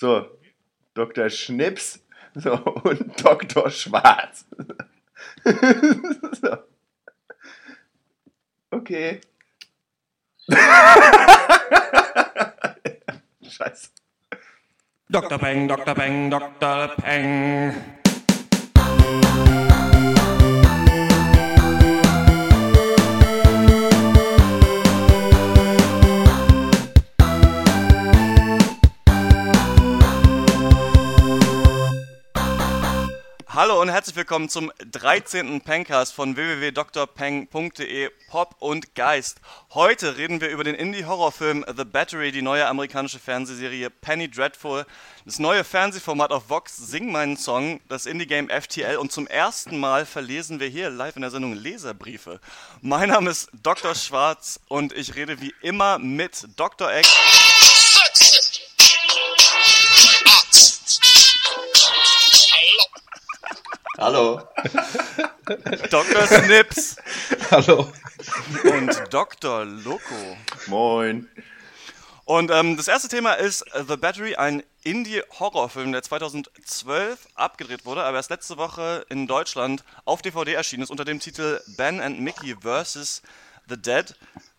So, Dr. Schnips so, und Dr. Schwarz. so. Okay. Scheiße. Dr. Peng, Dr. Peng, Dr. Peng. Hallo und herzlich willkommen zum 13. Pencast von www.drpeng.de Pop und Geist. Heute reden wir über den Indie-Horrorfilm The Battery, die neue amerikanische Fernsehserie Penny Dreadful, das neue Fernsehformat auf Vox Sing meinen Song, das Indie-Game FTL und zum ersten Mal verlesen wir hier live in der Sendung Leserbriefe. Mein Name ist Dr. Schwarz und ich rede wie immer mit Dr. Eck. Hallo. Dr. Snips Hallo. und Dr. Loco. Moin. Und ähm, das erste Thema ist The Battery, ein Indie-Horrorfilm, der 2012 abgedreht wurde, aber erst letzte Woche in Deutschland auf DVD erschienen ist unter dem Titel Ben and Mickey vs. The Dead.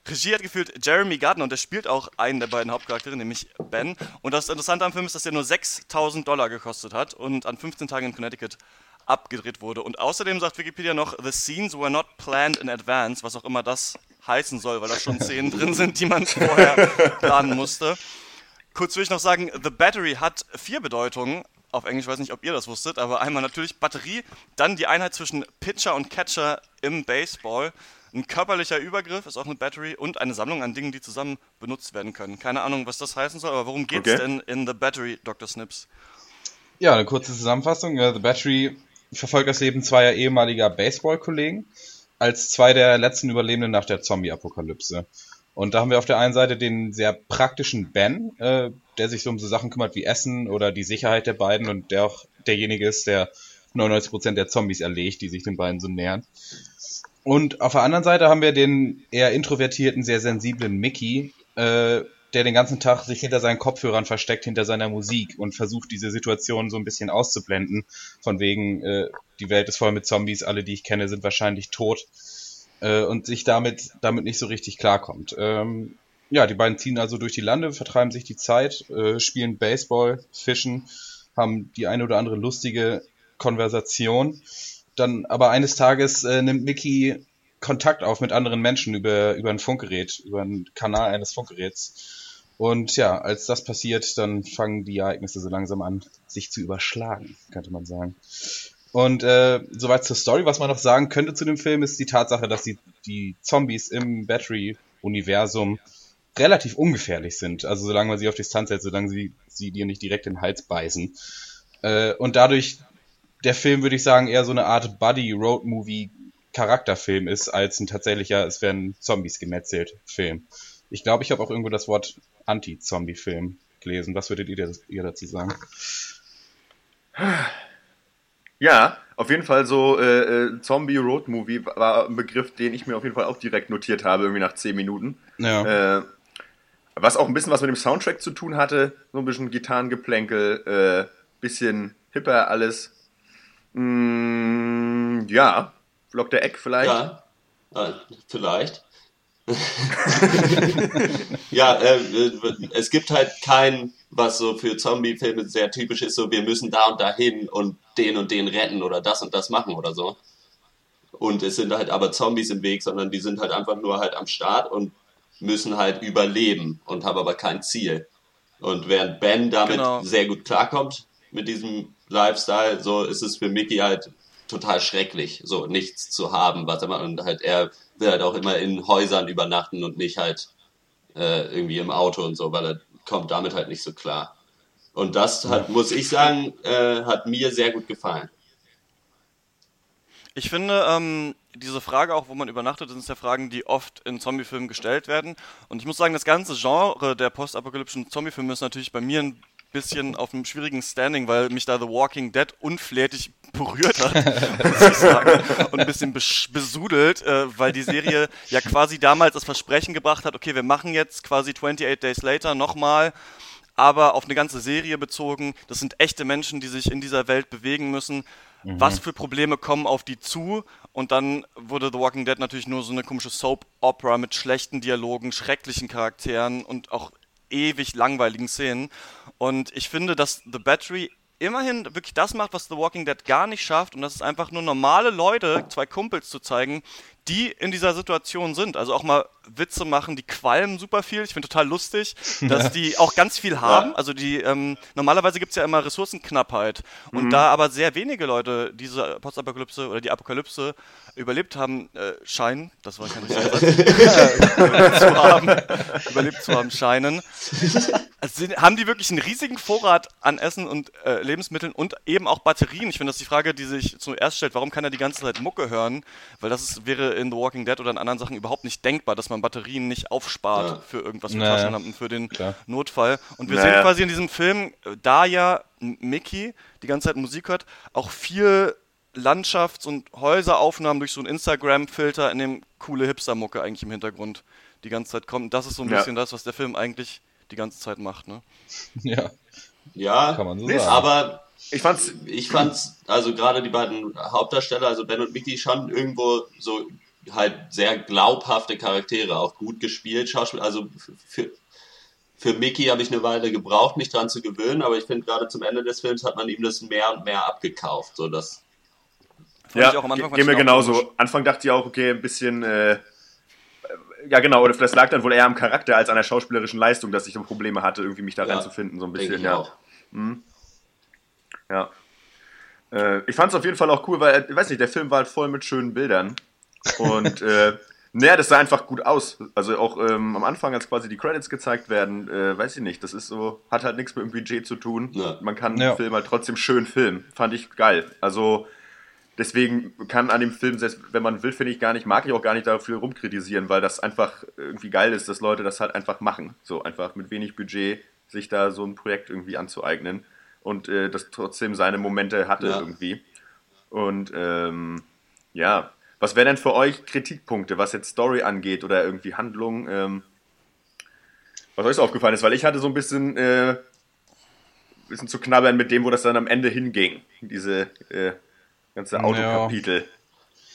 Regie hat geführt Jeremy Gardner und der spielt auch einen der beiden Hauptcharaktere, nämlich Ben. Und das Interessante am Film ist, dass der nur 6000 Dollar gekostet hat und an 15 Tagen in Connecticut abgedreht wurde. Und außerdem sagt Wikipedia noch, the scenes were not planned in advance, was auch immer das heißen soll, weil da schon Szenen drin sind, die man vorher planen musste. Kurz will ich noch sagen, The Battery hat vier Bedeutungen. Auf Englisch weiß nicht, ob ihr das wusstet, aber einmal natürlich Batterie, dann die Einheit zwischen Pitcher und Catcher im Baseball, ein körperlicher Übergriff ist auch eine Battery und eine Sammlung an Dingen, die zusammen benutzt werden können. Keine Ahnung, was das heißen soll, aber worum geht's Okay. denn in The Battery, Dr. Snips? Ja, eine kurze Zusammenfassung. The Battery verfolgt das Leben zweier ehemaliger Baseball-Kollegen als zwei der letzten Überlebenden nach der Zombie-Apokalypse. Und da haben wir auf der einen Seite den sehr praktischen Ben, äh, der sich so um so Sachen kümmert wie Essen oder die Sicherheit der beiden und der auch derjenige ist, der 99% der Zombies erlegt, die sich den beiden so nähern. Und auf der anderen Seite haben wir den eher introvertierten, sehr sensiblen Mickey, äh, der den ganzen Tag sich hinter seinen Kopfhörern versteckt, hinter seiner Musik und versucht, diese Situation so ein bisschen auszublenden. Von wegen, äh, die Welt ist voll mit Zombies, alle, die ich kenne, sind wahrscheinlich tot. Äh, und sich damit, damit nicht so richtig klarkommt. Ähm, ja, die beiden ziehen also durch die Lande, vertreiben sich die Zeit, äh, spielen Baseball, fischen, haben die eine oder andere lustige Konversation. Dann aber eines Tages äh, nimmt Mickey Kontakt auf mit anderen Menschen über, über ein Funkgerät, über einen Kanal eines Funkgeräts. Und ja, als das passiert, dann fangen die Ereignisse so langsam an, sich zu überschlagen, könnte man sagen. Und äh, soweit zur Story, was man noch sagen könnte zu dem Film, ist die Tatsache, dass die, die Zombies im Battery-Universum relativ ungefährlich sind. Also solange man sie auf Distanz hält, solange sie, sie dir nicht direkt in den Hals beißen. Äh, und dadurch der Film, würde ich sagen, eher so eine Art Buddy-Road-Movie-Charakterfilm ist, als ein tatsächlicher, es werden Zombies gemetzelt Film. Ich glaube, ich habe auch irgendwo das Wort Anti-Zombie-Film gelesen. Was würdet ihr, ihr dazu sagen? Ja, auf jeden Fall so äh, äh, Zombie Road Movie war ein Begriff, den ich mir auf jeden Fall auch direkt notiert habe, irgendwie nach 10 Minuten. Ja. Äh, was auch ein bisschen was mit dem Soundtrack zu tun hatte, so ein bisschen Gitarrengeplänkel, äh, bisschen hipper alles. Mm, ja, Vlog der Eck vielleicht. Ja, äh, vielleicht. ja, äh, äh, es gibt halt kein, was so für Zombie-Filme sehr typisch ist, so wir müssen da und da hin und den und den retten oder das und das machen oder so. Und es sind halt aber Zombies im Weg, sondern die sind halt einfach nur halt am Start und müssen halt überleben und haben aber kein Ziel. Und während Ben damit Genau. sehr gut klarkommt mit diesem Lifestyle, so ist es für Mickey halt total schrecklich, so nichts zu haben, was er macht. Und halt er will halt auch immer in Häusern übernachten und nicht halt äh, irgendwie im Auto und so, weil er kommt damit halt nicht so klar. Und das hat, muss ich sagen, äh, hat mir sehr gut gefallen. Ich finde, ähm, diese Frage auch, wo man übernachtet, sind ja Fragen, die oft in Zombiefilmen gestellt werden. Und ich muss sagen, das ganze Genre der postapokalyptischen Zombiefilme ist natürlich bei mir ein bisschen auf einem schwierigen Standing, weil mich da The Walking Dead unflätig berührt hat, muss ich sagen. Und ein bisschen besudelt, äh, weil die Serie ja quasi damals das Versprechen gebracht hat, okay, wir machen jetzt quasi 28 Days Later nochmal aber auf eine ganze Serie bezogen. Das sind echte Menschen, die sich in dieser Welt bewegen müssen. Mhm. Was für Probleme kommen auf die zu? Und dann wurde The Walking Dead natürlich nur so eine komische Soap-Opera mit schlechten Dialogen, schrecklichen Charakteren und auch ewig langweiligen Szenen. Und ich finde, dass The Battery immerhin wirklich das macht, was The Walking Dead gar nicht schafft. Und das ist einfach nur normale Leute, zwei Kumpels zu zeigen, die in dieser Situation sind. Also auch mal Witze machen, die qualmen super viel. Ich finde total lustig, dass die auch ganz viel haben. Also die ähm, normalerweise gibt es ja immer Ressourcenknappheit. Und mhm. da aber sehr wenige Leute diese Postapokalypse oder die Apokalypse überlebt haben, äh, scheinen, das war kein richtiger Satz, überlebt, zu haben, überlebt zu haben scheinen, also haben die wirklich einen riesigen Vorrat an Essen und äh, Lebensmitteln und eben auch Batterien. Ich finde, das ist die Frage, die sich zuerst stellt, warum kann er die ganze Zeit Mucke hören? Weil das ist, wäre in The Walking Dead oder in anderen Sachen überhaupt nicht denkbar, dass man Batterien nicht aufspart ja. für irgendwas, für naja. Taschenlampen, für den Klar. Notfall. Und wir naja. sehen quasi in diesem Film, äh, da ja Mickey die ganze Zeit Musik hört, auch viel Landschafts- und Häuseraufnahmen durch so einen Instagram-Filter, in dem coole Hipster-Mucke eigentlich im Hintergrund die ganze Zeit kommt. Und das ist so ein ja. bisschen das, was der Film eigentlich die ganze Zeit macht, ne? Ja. Ja, kann man so sagen. aber ich fand's, ich fand's, also gerade die beiden Hauptdarsteller, also Ben und Mickey, schon irgendwo so halt sehr glaubhafte Charaktere, auch gut gespielt, Schauspiel, also für, für Mickey habe ich eine Weile gebraucht, mich dran zu gewöhnen, aber ich finde gerade zum Ende des Films hat man ihm das mehr und mehr abgekauft, so dass ja, geht mir genauso. Anfang dachte ich auch, okay, ein bisschen, äh, ja genau, oder das lag dann wohl eher am Charakter als an der schauspielerischen Leistung, dass ich so Probleme hatte, irgendwie mich da ja, reinzufinden, so ein bisschen, ich ja. Auch. Mhm. Ja. Äh, ich fand es auf jeden Fall auch cool, weil, ich weiß nicht, der Film war halt voll mit schönen Bildern. Und, äh, naja, das sah einfach gut aus. Also auch ähm, am Anfang, als quasi die Credits gezeigt werden, äh, weiß ich nicht, das ist so, hat halt nichts mit dem Budget zu tun. Ja. Man kann ja. den Film halt trotzdem schön filmen. Fand ich geil. Also, deswegen kann an dem Film, selbst wenn man will, finde ich gar nicht, mag ich auch gar nicht dafür rumkritisieren, weil das einfach irgendwie geil ist, dass Leute das halt einfach machen. So einfach mit wenig Budget sich da so ein Projekt irgendwie anzueignen und äh, das trotzdem seine Momente hatte ja. irgendwie. Und ähm, ja, was wären denn für euch Kritikpunkte, was jetzt Story angeht oder irgendwie Handlung? Ähm, was euch so aufgefallen ist, weil ich hatte so ein bisschen, äh, bisschen zu knabbern mit dem, wo das dann am Ende hinging. Diese äh, ganze Autokapitel. Ja.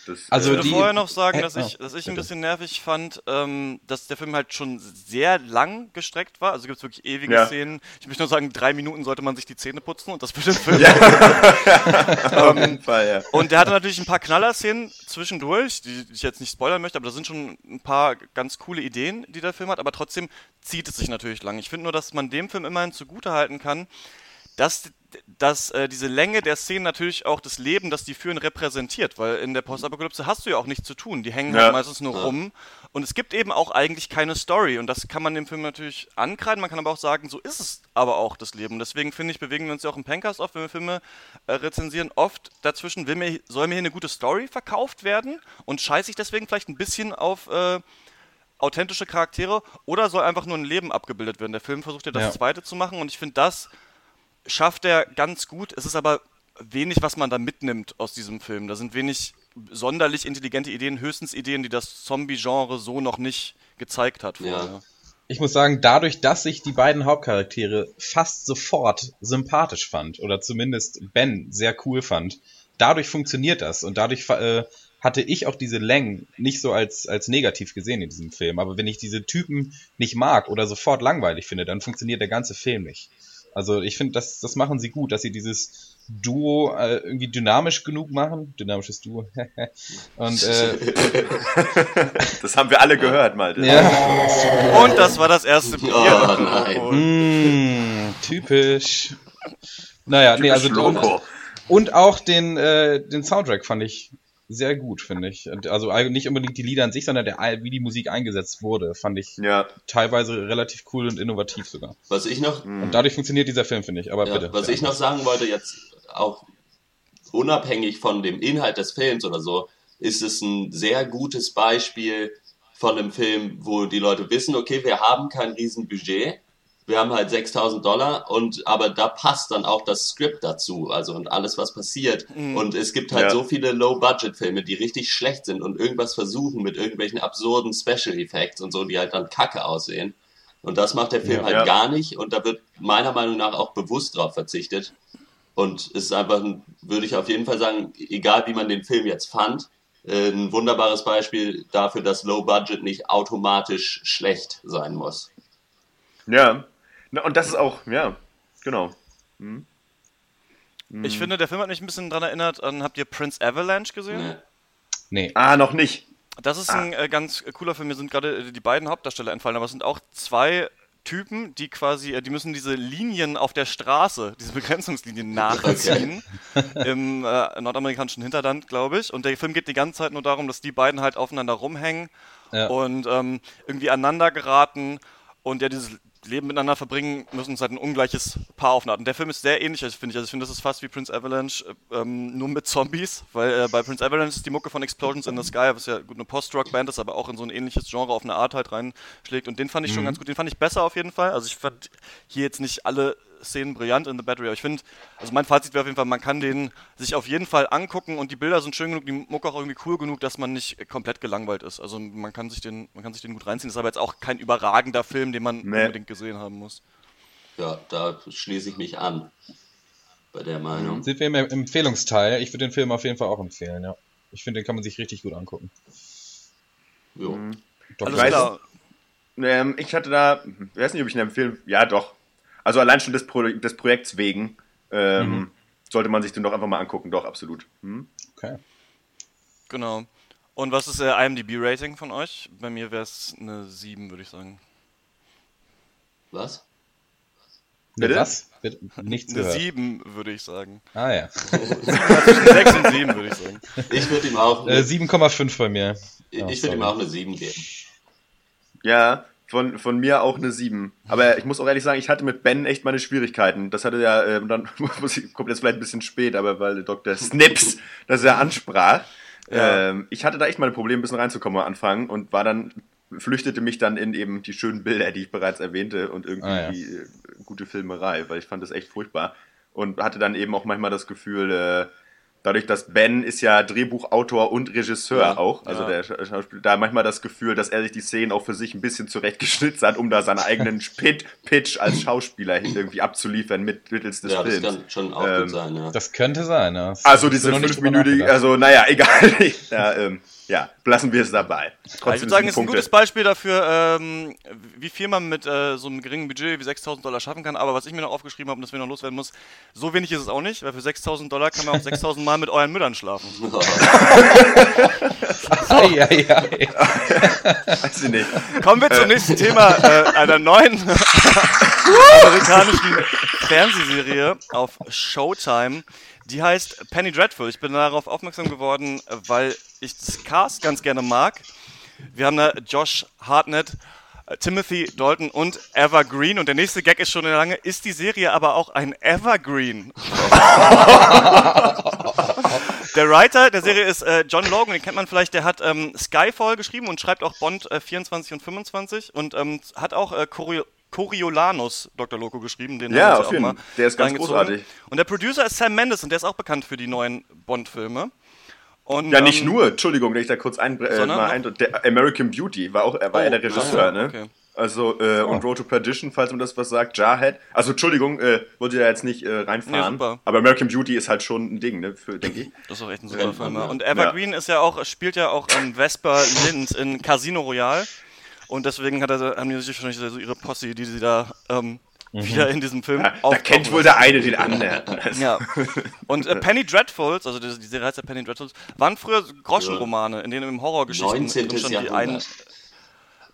Das, also ich würde vorher noch sagen, dass ich, dass ich ein bisschen nervig fand, ähm, dass der Film halt schon sehr lang gestreckt war. Also gibt es wirklich ewige ja. Szenen. Ich möchte nur sagen, drei Minuten sollte man sich die Zähne putzen und das für den Film. Ja. ähm, Fall, ja. Und der hatte natürlich ein paar Knaller-Szenen zwischendurch, die ich jetzt nicht spoilern möchte, aber da sind schon ein paar ganz coole Ideen, die der Film hat. Aber trotzdem zieht es sich natürlich lang. Ich finde nur, dass man dem Film immerhin zugute halten kann, dass, dass äh, diese Länge der Szenen natürlich auch das Leben, das die führen, repräsentiert, weil in der Postapokalypse hast du ja auch nichts zu tun. Die hängen ja. halt meistens nur ja. rum und es gibt eben auch eigentlich keine Story und das kann man dem Film natürlich ankreiden, man kann aber auch sagen, so ist es aber auch das Leben. deswegen finde ich, bewegen wir uns ja auch im Pencast oft, wenn wir Filme äh, rezensieren, oft dazwischen, will mir, soll mir hier eine gute Story verkauft werden und scheiße ich deswegen vielleicht ein bisschen auf äh, authentische Charaktere oder soll einfach nur ein Leben abgebildet werden. Der Film versucht ja das ja. Zweite zu machen und ich finde das schafft er ganz gut. Es ist aber wenig, was man da mitnimmt aus diesem Film. Da sind wenig sonderlich intelligente Ideen, höchstens Ideen, die das Zombie-Genre so noch nicht gezeigt hat vorher. Ja. Ich muss sagen, dadurch, dass ich die beiden Hauptcharaktere fast sofort sympathisch fand, oder zumindest Ben sehr cool fand, dadurch funktioniert das und dadurch äh, hatte ich auch diese Längen nicht so als, als negativ gesehen in diesem Film. Aber wenn ich diese Typen nicht mag oder sofort langweilig finde, dann funktioniert der ganze Film nicht. Also ich finde, das, das machen sie gut, dass sie dieses Duo äh, irgendwie dynamisch genug machen. Dynamisches Duo. Und äh, das haben wir alle gehört, Malte. Ja. Und das war das erste Bier. Oh, nein. Mm, typisch. Naja, typisch nee, also und, und, auch den, äh, den Soundtrack fand ich sehr gut, finde ich. Also nicht unbedingt die Lieder an sich, sondern der, wie die Musik eingesetzt wurde, fand ich ja. teilweise relativ cool und innovativ sogar. Was ich noch. Und dadurch funktioniert dieser Film, finde ich. Aber ja, bitte. Was ich noch sagen wollte, jetzt auch unabhängig von dem Inhalt des Films oder so, ist es ein sehr gutes Beispiel von einem Film, wo die Leute wissen, okay, wir haben kein Riesenbudget, wir haben halt 6000 Dollar und aber da passt dann auch das Skript dazu, also und alles was passiert mhm. und es gibt halt ja. so viele Low Budget Filme, die richtig schlecht sind und irgendwas versuchen mit irgendwelchen absurden Special Effects und so, die halt dann kacke aussehen. Und das macht der Film ja, halt ja. gar nicht. Und da wird meiner Meinung nach auch bewusst drauf verzichtet. Und es ist einfach, würde ich auf jeden Fall sagen, egal wie man den Film jetzt fand, äh, ein wunderbares Beispiel dafür, dass Low Budget nicht automatisch schlecht sein muss. Ja, und das ist auch, ja, genau. Hm. Ich hm. finde, der Film hat mich ein bisschen daran erinnert an, habt ihr Prince Avalanche gesehen? Nee. nee. Ah, noch nicht. Das ist ah. ein äh, ganz cooler Film. Mir sind gerade äh, die beiden Hauptdarsteller entfallen, aber es sind auch zwei Typen, die quasi, äh, die müssen diese Linien auf der Straße, diese Begrenzungslinien nachziehen okay. im äh, nordamerikanischen Hinterland, glaube ich. Und der Film geht die ganze Zeit nur darum, dass die beiden halt aufeinander rumhängen ja. und ähm, irgendwie aneinander geraten und ja dieses Leben miteinander verbringen, müssen uns halt ein ungleiches Paar aufnahmen. Der Film ist sehr ähnlich, finde ich. Also ich finde, das ist fast wie Prince Avalanche, ähm, nur mit Zombies, weil äh, bei Prince Avalanche ist die Mucke von Explosions in the Sky, was ja gut eine Post-Rock-Band ist, aber auch in so ein ähnliches Genre auf eine Art halt reinschlägt. Und den fand ich mhm. schon ganz gut. Den fand ich besser auf jeden Fall. Also ich fand hier jetzt nicht alle Szenen brillant in The Battery. Aber ich finde, also mein Fazit wäre auf jeden Fall, man kann den sich auf jeden Fall angucken und die Bilder sind schön genug, die Mucke auch irgendwie cool genug, dass man nicht komplett gelangweilt ist. Also man kann sich den, man kann sich den gut reinziehen. Das ist aber jetzt auch kein überragender Film, den man nee. unbedingt gesehen haben muss. Ja, da schließe ich mich an bei der Meinung. Sind wir im Empfehlungsteil? Ich würde den Film auf jeden Fall auch empfehlen, ja. Ich finde, den kann man sich richtig gut angucken. Jo. Mhm. Doch, Alles klar. Ähm, ich hatte da, ich weiß nicht, ob ich ihn empfehlen, ja doch, also allein schon des, Pro des Projekts wegen ähm, mhm. sollte man sich den doch einfach mal angucken, doch, absolut. Hm? Okay. Genau. Und was ist der IMDb-Rating von euch? Bei mir wäre es eine 7, würde ich sagen. Was? Bitte? Was? Bitte? Nichts Eine gehört. 7, würde ich sagen. Ah ja. Zwischen 6 und 7, würde ich sagen. Ich würde ihm auch. Äh, 7,5 bei mir. Ich, oh, würde ihm auch eine 7 geben. Ja, von, von mir auch eine 7. Aber ich muss auch ehrlich sagen, ich hatte mit Ben echt meine Schwierigkeiten. Das hatte ja, äh, dann muss ich, kommt jetzt vielleicht ein bisschen spät, aber weil Dr. Snips das ja ansprach. Ja. Ähm, ich hatte da echt meine Probleme, ein bisschen reinzukommen am Anfang und war dann, flüchtete mich dann in eben die schönen Bilder, die ich bereits erwähnte und irgendwie ah, ja. die äh, gute Filmerei, weil ich fand das echt furchtbar. Und hatte dann eben auch manchmal das Gefühl, äh, dadurch, dass Ben ist ja Drehbuchautor und Regisseur ja, auch, also ja. der Schauspieler, da manchmal das Gefühl, dass er sich die Szenen auch für sich ein bisschen zurechtgeschnitzt hat, um da seinen eigenen Pitch als Schauspieler irgendwie abzuliefern mit mittels des ja, Films. Das kann schon auch ähm, gut sein, ja. Das könnte sein, ja. Das also diese fünfminütige, also naja, egal. ja, ähm, ja, lassen wir es dabei. Trotzdem ich würde sagen, es ist ein gutes Beispiel dafür, ähm, wie viel man mit äh, so einem geringen Budget wie 6000 Dollar schaffen kann. Aber was ich mir noch aufgeschrieben habe und das wir noch loswerden muss, so wenig ist es auch nicht, weil für 6000 Dollar kann man auch 6000 Mal mit euren Müttern schlafen. ei, ei, ei. Weiß ich nicht. Kommen wir zum nächsten Thema äh, einer neuen amerikanischen Fernsehserie auf Showtime. Die heißt Penny Dreadful. Ich bin darauf aufmerksam geworden, weil ich das Cast ganz gerne mag. Wir haben da Josh Hartnett, Timothy Dalton und Evergreen. Und der nächste Gag ist schon lange, ist die Serie aber auch ein Evergreen? der Writer der Serie ist äh, John Logan, den kennt man vielleicht, der hat ähm, Skyfall geschrieben und schreibt auch Bond äh, 24 und 25 und ähm, hat auch äh, Choreo Coriolanus Dr. Loco geschrieben. Den ja, auf jeden Fall. Der ist ganz großartig. Und der Producer ist Sam Mendes und der ist auch bekannt für die neuen Bond-Filme. Und, ja, nicht ähm, nur, Entschuldigung, wenn ich da kurz ein, äh, mal ein, der American Beauty war auch, er war oh, er der Regisseur, ne? Okay. Also, äh, oh. und Road to Perdition, falls man das was sagt, Jarhead. Also, Entschuldigung, äh, wollte ja jetzt nicht äh, reinfahren. Nee, aber American Beauty ist halt schon ein Ding, ne, denke ich. Das ist auch echt ein super Film. Ja. Und Evergreen ja. ist ja auch, spielt ja auch ähm, Vesper Lind in Casino Royale. Und deswegen hat er, haben die sich wahrscheinlich so ihre Posse, die sie da ähm, mhm. wieder in diesem Film ja, Da kennt wohl der eine den anderen. ja. Und äh, Penny Dreadfuls, also die, die Serie heißt ja Penny Dreadfuls, waren früher Groschenromane, in denen im Horrorgeschichten 19. schon die einen.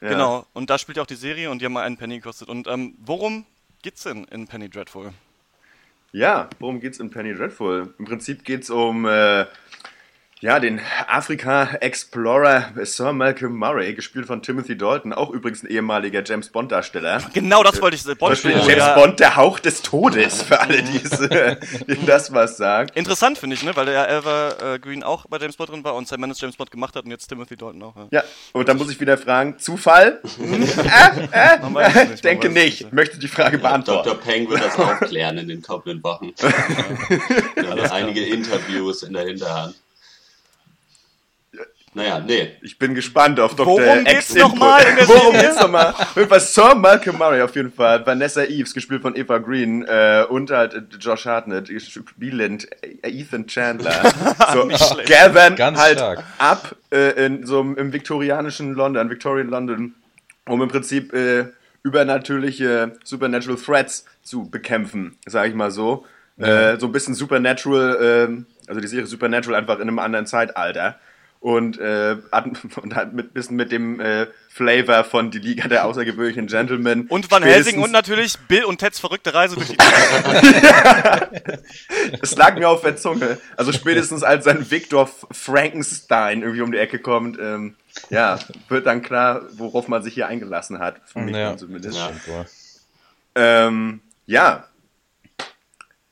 Ja. Genau, und da spielt ja auch die Serie und die haben mal einen Penny gekostet. Und ähm, worum geht's denn in Penny Dreadful? Ja, worum geht's in Penny Dreadful? Im Prinzip geht's um äh, ja, den Afrika-Explorer Sir Malcolm Murray, gespielt von Timothy Dalton, auch übrigens ein ehemaliger James Bond-Darsteller. Genau, das wollte ich sagen. Bond James ja. Bond, der Hauch des Todes, für alle, die das was sagt. Interessant finde ich, ne? weil der ja Elva äh, Green auch bei James Bond drin war und Sam Mendes James Bond gemacht hat und jetzt Timothy Dalton auch. Ja, ja und dann muss ich wieder fragen, Zufall? äh, äh, nicht, denke nicht. nicht. Möchte die Frage ja, beantworten. Dr. Peng wird das aufklären in den kommenden Wochen. ja. einige Interviews in der Hinterhand. Naja, nee. Ich bin gespannt auf Dr. Worum geht's nochmal? Worum geht's nochmal? Irgendwas Sir Malcolm Murray auf jeden Fall. Vanessa Eves, gespielt von Eva Green. Äh, und halt äh, Josh Hartnett, Bieland, äh, Ethan Chandler. So, Gavin Ganz halt stark. ab äh, in so im viktorianischen London, Victorian London, um im Prinzip äh, übernatürliche Supernatural Threats zu bekämpfen, sag ich mal so. Ja. Äh, so ein bisschen Supernatural, äh, also die Serie Supernatural einfach in einem anderen Zeitalter und, äh, hat, und hat mit bisschen mit dem äh, Flavor von die Liga der außergewöhnlichen Gentlemen. Und Van Helsing und natürlich Bill und Teds verrückte Reise durch die. Es lag mir auf der Zunge. Also spätestens als sein Victor Frankenstein irgendwie um die Ecke kommt, ähm, ja, wird dann klar, worauf man sich hier eingelassen hat. Für mich ja. zumindest. Ja. Ähm, ja.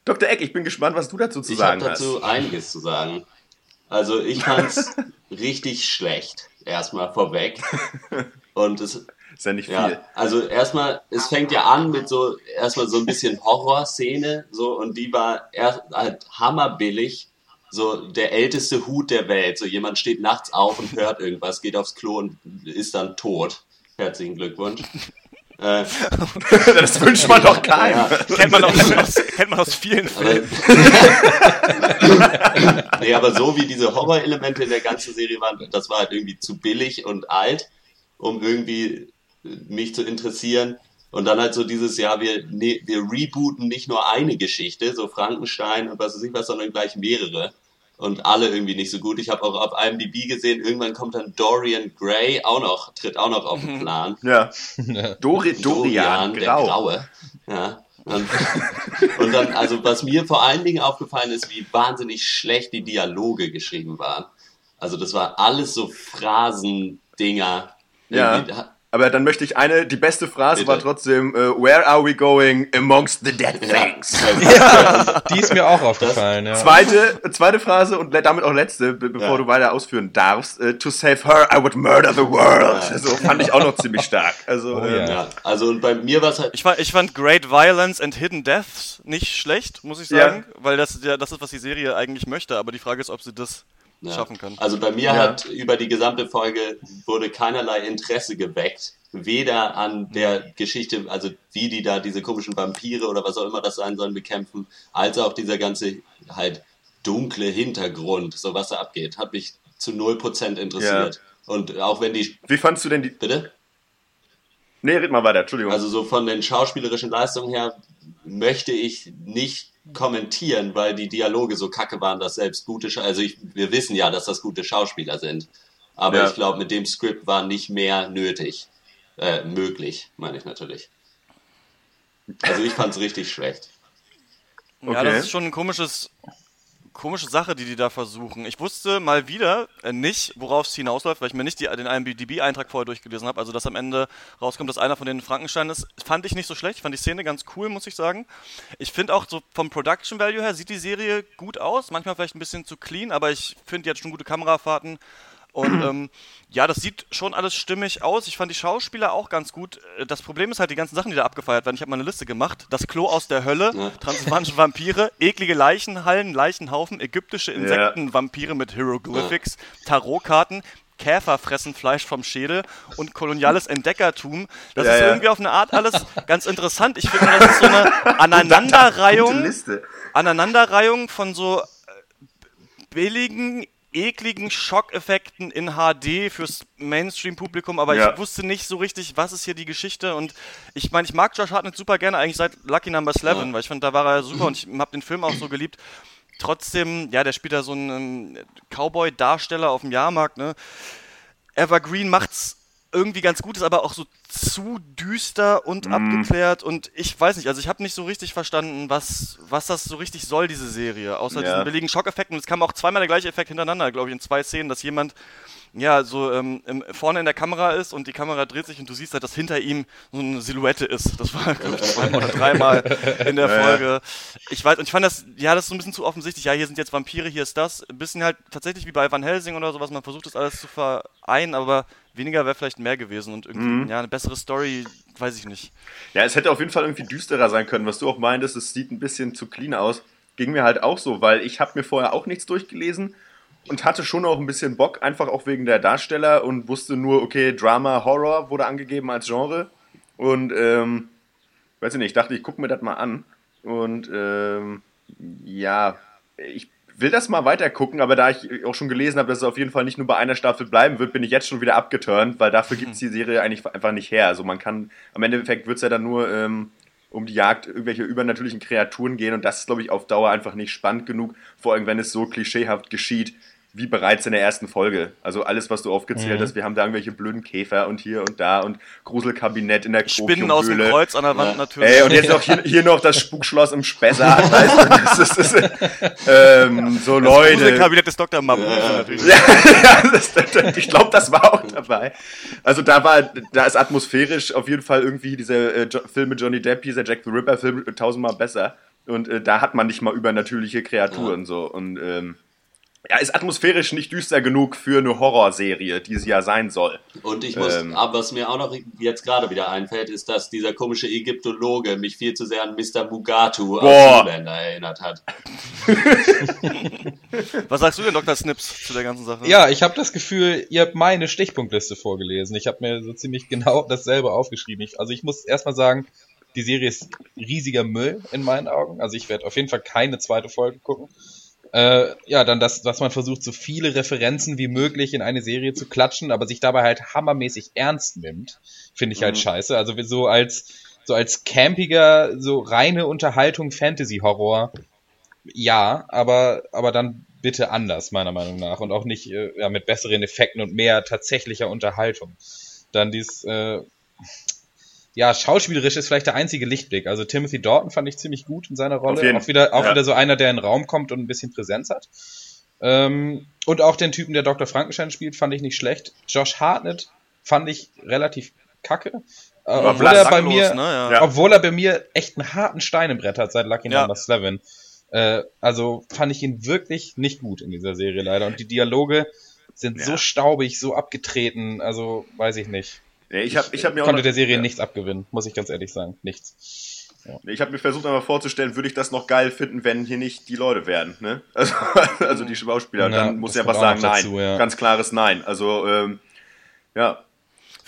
Dr. Eck, ich bin gespannt, was du dazu zu ich sagen hast. Ich habe dazu einiges zu sagen. Also ich fand's richtig schlecht, erstmal vorweg. Und es ist ja nicht viel. Ja, also erstmal, es fängt ja an mit so erstmal so ein bisschen Horrorszene, so und die war erst halt hammerbillig. So der älteste Hut der Welt. So jemand steht nachts auf und hört irgendwas, geht aufs Klo und ist dann tot. Herzlichen Glückwunsch. Äh, das wünscht man doch keinem. Ja. Kennt, man aus, aus, kennt man aus vielen Filmen. nee, aber so wie diese Horror-Elemente in der ganzen Serie waren, das war halt irgendwie zu billig und alt, um irgendwie mich zu interessieren. Und dann halt so dieses, ja, wir, ne, wir rebooten nicht nur eine Geschichte, so Frankenstein und was weiß ich was, sondern gleich mehrere und alle irgendwie nicht so gut. Ich habe auch auf IMDb gesehen, irgendwann kommt dann Dorian Gray auch noch, tritt auch noch auf den mhm. Plan. Ja. Dori Dorian, Dorian der Graue. Ja. Und, und dann, also was mir vor allen Dingen aufgefallen ist, wie wahnsinnig schlecht die Dialoge geschrieben waren. Also das war alles so Phrasendinger. Ja. Aber dann möchte ich eine, die beste Phrase Bitte? war trotzdem, uh, Where are we going amongst the dead things? Ja, die ist mir auch aufgefallen, ja. Zweite, zweite Phrase und damit auch letzte, bevor ja. du weiter ausführen darfst. Uh, to save her, I would murder the world. Ja. So fand ich auch noch ziemlich stark. Also, oh, ähm, ja. also bei mir war es halt... Ich fand, ich fand Great Violence and Hidden Deaths nicht schlecht, muss ich sagen, weil das, ja, das ist, was die Serie eigentlich möchte, aber die Frage ist, ob sie das ja. schaffen können. Also bei mir ja. hat über die gesamte Folge wurde keinerlei Interesse geweckt. Weder an der Geschichte, also wie die da diese komischen Vampire oder was auch immer das sein sollen, bekämpfen, als auch dieser ganze halt dunkle Hintergrund, so was da abgeht, hat mich zu 0% interessiert. Ja. Und auch wenn die. Wie fandst du denn die. Bitte? Nee, red mal weiter, Entschuldigung. Also so von den schauspielerischen Leistungen her möchte ich nicht kommentieren, weil die Dialoge so kacke waren, dass selbst gute, Scha also ich, wir wissen ja, dass das gute Schauspieler sind. Aber ja. ich glaube, mit dem Skript war nicht mehr nötig. Äh, möglich, meine ich natürlich. Also ich fand es richtig schlecht. Ja, okay. das ist schon ein komisches komische Sache, die die da versuchen. Ich wusste mal wieder äh, nicht, worauf es hinausläuft, weil ich mir nicht die, den IMDb-Eintrag vorher durchgelesen habe. Also, dass am Ende rauskommt, dass einer von den Frankenstein ist, fand ich nicht so schlecht. Fand die Szene ganz cool, muss ich sagen. Ich finde auch so vom Production Value her sieht die Serie gut aus. Manchmal vielleicht ein bisschen zu clean, aber ich finde, die hat schon gute Kamerafahrten. Und ähm, ja, das sieht schon alles stimmig aus. Ich fand die Schauspieler auch ganz gut. Äh, das Problem ist halt die ganzen Sachen, die da abgefeiert werden. Ich habe mal eine Liste gemacht. Das Klo aus der Hölle, ja. transatlantische Vampire, eklige Leichenhallen, Leichenhaufen, ägyptische Insektenvampire mit Hieroglyphics, Tarotkarten, Käfer fressen Fleisch vom Schädel und koloniales Entdeckertum. Das ja, ist irgendwie auf eine Art alles ganz interessant. Ich finde, das ist so eine Aneinanderreihung, Aneinanderreihung von so äh, billigen ekligen Schockeffekten in HD fürs Mainstream-Publikum, aber ja. ich wusste nicht so richtig, was ist hier die Geschichte und ich meine, ich mag Josh Hartnett super gerne eigentlich seit Lucky Number 11, ja. weil ich fand, da war er super und ich habe den Film auch so geliebt. Trotzdem, ja, der spielt da so einen Cowboy-Darsteller auf dem Jahrmarkt, ne? Evergreen macht's irgendwie ganz gut ist, aber auch so zu düster und mm. abgeklärt und ich weiß nicht, also ich habe nicht so richtig verstanden, was, was das so richtig soll, diese Serie, außer ja. diesen billigen Schockeffekten. Und es kam auch zweimal der gleiche Effekt hintereinander, glaube ich, in zwei Szenen, dass jemand ja, so ähm, vorne in der Kamera ist und die Kamera dreht sich und du siehst halt, dass hinter ihm so eine Silhouette ist. Das war, glaube ich, zweimal oder dreimal in der Folge. Ich weiß, und ich fand das, ja, das ist so ein bisschen zu offensichtlich. Ja, hier sind jetzt Vampire, hier ist das. Ein bisschen halt tatsächlich wie bei Van Helsing oder sowas. Man versucht das alles zu vereinen, aber weniger wäre vielleicht mehr gewesen und irgendwie, mhm. ja, eine bessere Story, weiß ich nicht. Ja, es hätte auf jeden Fall irgendwie düsterer sein können, was du auch meintest, es sieht ein bisschen zu clean aus. Ging mir halt auch so, weil ich habe mir vorher auch nichts durchgelesen und hatte schon auch ein bisschen Bock, einfach auch wegen der Darsteller und wusste nur, okay, Drama, Horror wurde angegeben als Genre. Und, ähm, weiß ich nicht, ich dachte, ich gucke mir das mal an. Und, ähm, ja, ich will das mal weiter gucken, aber da ich auch schon gelesen habe, dass es auf jeden Fall nicht nur bei einer Staffel bleiben wird, bin ich jetzt schon wieder abgeturnt, weil dafür gibt es die Serie eigentlich einfach nicht her. Also man kann, am Endeffekt wird es ja dann nur ähm, um die Jagd irgendwelche übernatürlichen Kreaturen gehen und das ist, glaube ich, auf Dauer einfach nicht spannend genug, vor allem wenn es so klischeehaft geschieht, wie bereits in der ersten Folge. Also alles, was du aufgezählt mhm. hast, wir haben da irgendwelche blöden Käfer und hier und da und Gruselkabinett in der Spinnen aus dem Kreuz an der Wand ja. natürlich. Ey, und jetzt noch hier, hier noch das Spukschloss im Spessart, weißt du, das ist, das ist ähm, so das Leute. Das Gruselkabinett des Dr. Mabuse ja. natürlich. ja, das, das, ich glaube, das war auch dabei. Also da war, da ist atmosphärisch auf jeden Fall irgendwie dieser äh, Film mit Johnny Depp, dieser Jack the Ripper Film tausendmal besser. Und äh, da hat man nicht mal übernatürliche Kreaturen ja. so und ähm, ja, ist atmosphärisch nicht düster genug für eine Horrorserie, die sie ja sein soll. Und ich muss, ähm, aber was mir auch noch jetzt gerade wieder einfällt, ist, dass dieser komische Ägyptologe mich viel zu sehr an Mr. Mugatu boah. aus Zuländer erinnert hat. was sagst du denn, Dr. Snips, zu der ganzen Sache? Ja, ich habe das Gefühl, ihr habt meine Stichpunktliste vorgelesen. Ich habe mir so ziemlich genau dasselbe aufgeschrieben. Ich, also ich muss erstmal sagen, die Serie ist riesiger Müll in meinen Augen. Also ich werde auf jeden Fall keine zweite Folge gucken. Äh, ja, dann das, dass man versucht, so viele Referenzen wie möglich in eine Serie zu klatschen, aber sich dabei halt hammermäßig ernst nimmt, finde ich halt mhm. scheiße. Also so als so als campiger, so reine Unterhaltung, Fantasy-Horror, ja, aber aber dann bitte anders meiner Meinung nach und auch nicht äh, ja, mit besseren Effekten und mehr tatsächlicher Unterhaltung. Dann dies äh, ja, schauspielerisch ist vielleicht der einzige Lichtblick. Also Timothy Dalton fand ich ziemlich gut in seiner Rolle. Auch wieder, auch ja. wieder so einer, der in den Raum kommt und ein bisschen Präsenz hat. Ähm, und auch den Typen, der Dr. Frankenstein spielt, fand ich nicht schlecht. Josh Hartnett fand ich relativ kacke. Äh, obwohl, er bei mir, ne? ja. obwohl er bei mir echt einen harten Stein im Brett hat seit Lucky ja. Number 7. Äh, also fand ich ihn wirklich nicht gut in dieser Serie leider. Und die Dialoge sind ja. so staubig, so abgetreten, also weiß ich nicht. Nee, ich, hab, ich, hab mir konnte noch, der Serie ja. nichts abgewinnen, muss ich ganz ehrlich sagen. Nichts. Ja. Ich habe mir versucht einmal vorzustellen, würde ich das noch geil finden, wenn hier nicht die Leute wären, ne? Also, also die Schauspieler. Ja, dann muss ich einfach sagen, nein. Dazu, ja. Ganz klares Nein. Also, ähm, ja,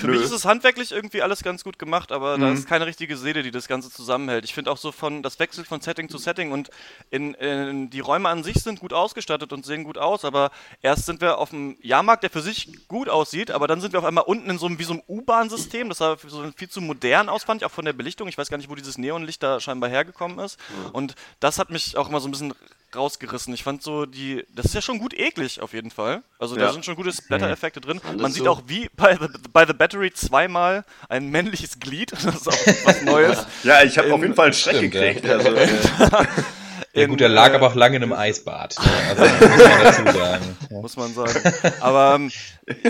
für Nö. mich ist es handwerklich irgendwie alles ganz gut gemacht, aber mhm. da ist keine richtige Seele, die das Ganze zusammenhält. Ich finde auch so von, das wechselt von Setting zu Setting und in, in, die Räume an sich sind gut ausgestattet und sehen gut aus, aber erst sind wir auf dem Jahrmarkt, der für sich gut aussieht, aber dann sind wir auf einmal unten in so einem, wie so einem U-Bahn-System, das sah so viel zu modern aus, fand ich, auch von der Belichtung. Ich weiß gar nicht, wo dieses Neonlicht da scheinbar hergekommen ist. Mhm. Und das hat mich auch immer so ein bisschen rausgerissen. Ich fand so die, das ist ja schon gut eklig auf jeden Fall. Also ja. da sind schon gute Splatter-Effekte drin. Man sieht so. auch wie bei The, bei The Battery zweimal ein männliches Glied. Das ist auch was Neues. ja, ich habe auf jeden Fall einen Schreck Stimmt, gekriegt. Ja. Also, ja gut, der lag äh, aber auch lange in einem Eisbad. Ne? Also, muss man dazu sagen. Muss man sagen. Aber ähm,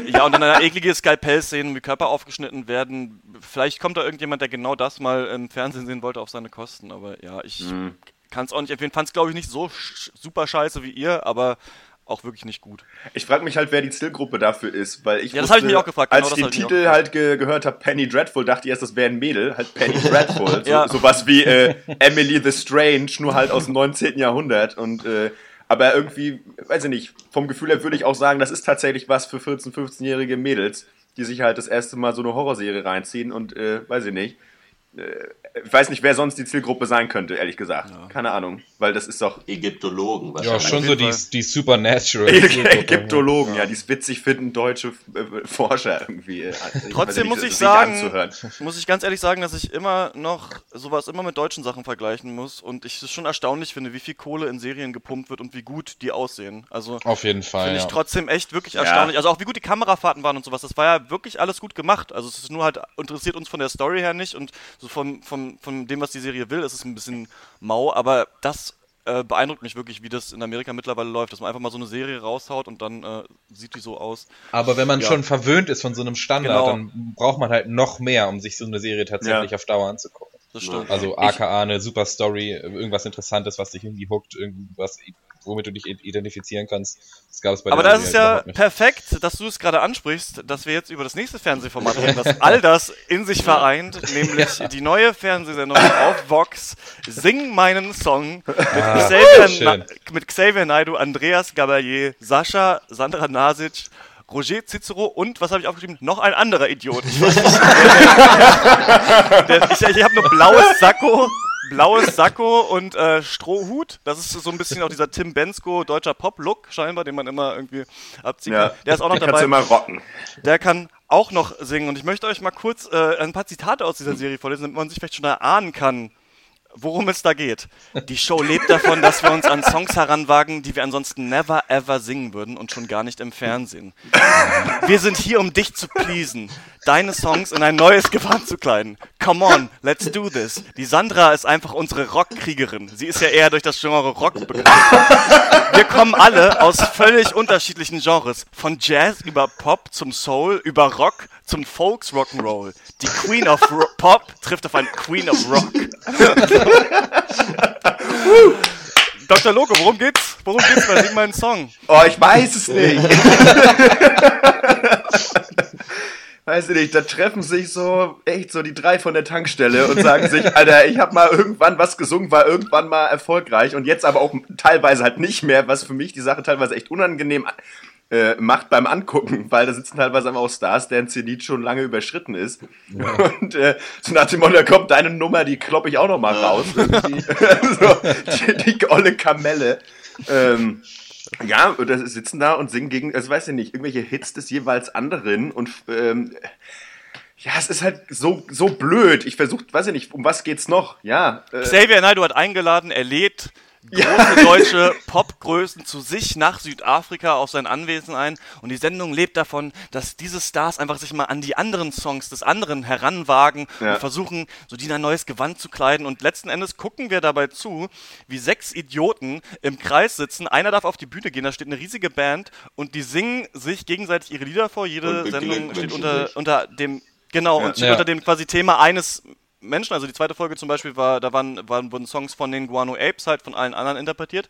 ja, und dann eine eklige Skalpell-Szenen, wie Körper aufgeschnitten werden. Vielleicht kommt da irgendjemand, der genau das mal im Fernsehen sehen wollte, auf seine Kosten. Aber ja, ich mhm kann es auch nicht empfehlen. Fand es, glaube ich, nicht so super scheiße wie ihr, aber auch wirklich nicht gut. Ich frage mich halt, wer die Zielgruppe dafür ist, weil ich ja, das habe ich mich auch gefragt. Genau, als ich den Titel halt ge gehört habe, Penny Dreadful, dachte ich erst, das wäre ein Mädel, halt Penny Dreadful, ja. so, sowas wie äh, Emily the Strange, nur halt aus dem 19. Jahrhundert und äh, aber irgendwie, weiß ich nicht, vom Gefühl her würde ich auch sagen, das ist tatsächlich was für 14-, 15-jährige Mädels, die sich halt das erste Mal so eine Horrorserie reinziehen und äh, weiß ich nicht ich weiß nicht, wer sonst die Zielgruppe sein könnte, ehrlich gesagt. Ja. Keine Ahnung, weil das ist doch. Ägyptologen wahrscheinlich. Ja, schon so die, die Supernatural. Ägyptologen, ja, die es witzig finden, deutsche äh, Forscher irgendwie. Äh, Trotzdem muss ich sagen, muss ich ganz ehrlich sagen, dass ich immer noch sowas immer mit deutschen Sachen vergleichen muss und ich es schon erstaunlich finde, wie viel Kohle in Serien gepumpt wird und wie gut die aussehen. Also auf jeden Fall. Finde ich ja. trotzdem echt wirklich erstaunlich. Ja. Also auch wie gut die Kamerafahrten waren und sowas. Das war ja wirklich alles gut gemacht. Also es ist nur halt interessiert uns von der Story her nicht und so von, von, von dem, was die Serie will, ist es ein bisschen mau, aber das äh, beeindruckt mich wirklich, wie das in Amerika mittlerweile läuft, dass man einfach mal so eine Serie raushaut und dann äh, sieht die so aus. Aber wenn man ja. schon verwöhnt ist von so einem Standard, genau. dann braucht man halt noch mehr, um sich so eine Serie tatsächlich ja. auf Dauer anzugucken. Das stimmt. Also aka eine super Story, irgendwas Interessantes, was dich irgendwie hookt, irgendwas womit du dich identifizieren kannst. Das gab es bei Aber das ist ja perfekt, dass du es gerade ansprichst, dass wir jetzt über das nächste Fernsehformat reden, das all das in sich vereint, nämlich die neue Fernsehsendung auf Vox, Sing meinen Song mit, ah, Xavier, mit Xavier Naidu, Andreas Gabalier, Sascha, Sandra Nasic, Roger Cicero und, was habe ich aufgeschrieben? Noch ein anderer Idiot. Ich, ich, ich habe nur blaues Sakko, blaues Sakko und äh, Strohhut. Das ist so ein bisschen auch dieser Tim Bensko deutscher Pop-Look scheinbar, den man immer irgendwie abzieht. Ja, der ist auch noch der dabei. immer rocken. Der kann auch noch singen und ich möchte euch mal kurz äh, ein paar Zitate aus dieser Serie vorlesen, damit man sich vielleicht schon erahnen kann, worum es da geht. Die Show lebt davon, dass wir uns an Songs heranwagen, die wir ansonsten never ever singen würden und schon gar nicht im Fernsehen. Wir sind hier, um dich zu pleasen, deine Songs in ein neues Gewand zu kleiden. Come on, let's do this. Die Sandra ist einfach unsere Rockkriegerin. Sie ist ja eher durch das Genre Rock bekannt. Wir kommen alle aus völlig unterschiedlichen Genres. Von Jazz über Pop zum Soul, über Rock zum Folks Rock'n'Roll. Die Queen of Ro Pop trifft auf eine Queen of Rock. Dr. Loco, worum geht's? Worum geht's bei Sing meinen Song? Oh, ich weiß es nicht. weiß ich nicht, da treffen sich so echt so die drei von der Tankstelle und sagen sich, Alter, ich habe mal irgendwann was gesungen, war irgendwann mal erfolgreich und jetzt aber auch teilweise halt nicht mehr, was für mich die Sache teilweise echt unangenehm äh, macht beim Angucken, weil da sitzen teilweise auch Stars, deren Zenit schon lange überschritten ist. Ja. Und äh, so nach dem Motto, da kommt deine Nummer, die klopp ich auch noch mal raus. so, die, die olle Kamelle. Ähm, ja, und da sitzen da und singen gegen, also weiß ich nicht, irgendwelche Hits des jeweils anderen und ähm, ja, es ist halt so, so blöd. Ich versuche, weiß ich nicht, um was geht's noch? Ja. Äh, Xavier Naidoo hat eingeladen, er lädt große ja. deutsche Popgrößen zu sich nach Südafrika auf sein Anwesen ein. Und die Sendung lebt davon, dass diese Stars einfach sich mal an die anderen Songs des anderen heranwagen ja. und versuchen, so die in ein neues Gewand zu kleiden. Und letzten Endes gucken wir dabei zu, wie sechs Idioten im Kreis sitzen. Einer darf auf die Bühne gehen, da steht eine riesige Band und die singen sich gegenseitig ihre Lieder vor. Jede Sendung steht unter, unter dem Genau, ja, und steht ja. unter dem quasi Thema eines Menschen. Also die zweite Folge zum Beispiel war, da waren, waren, wurden Songs von den Guano Apes halt von allen anderen interpretiert.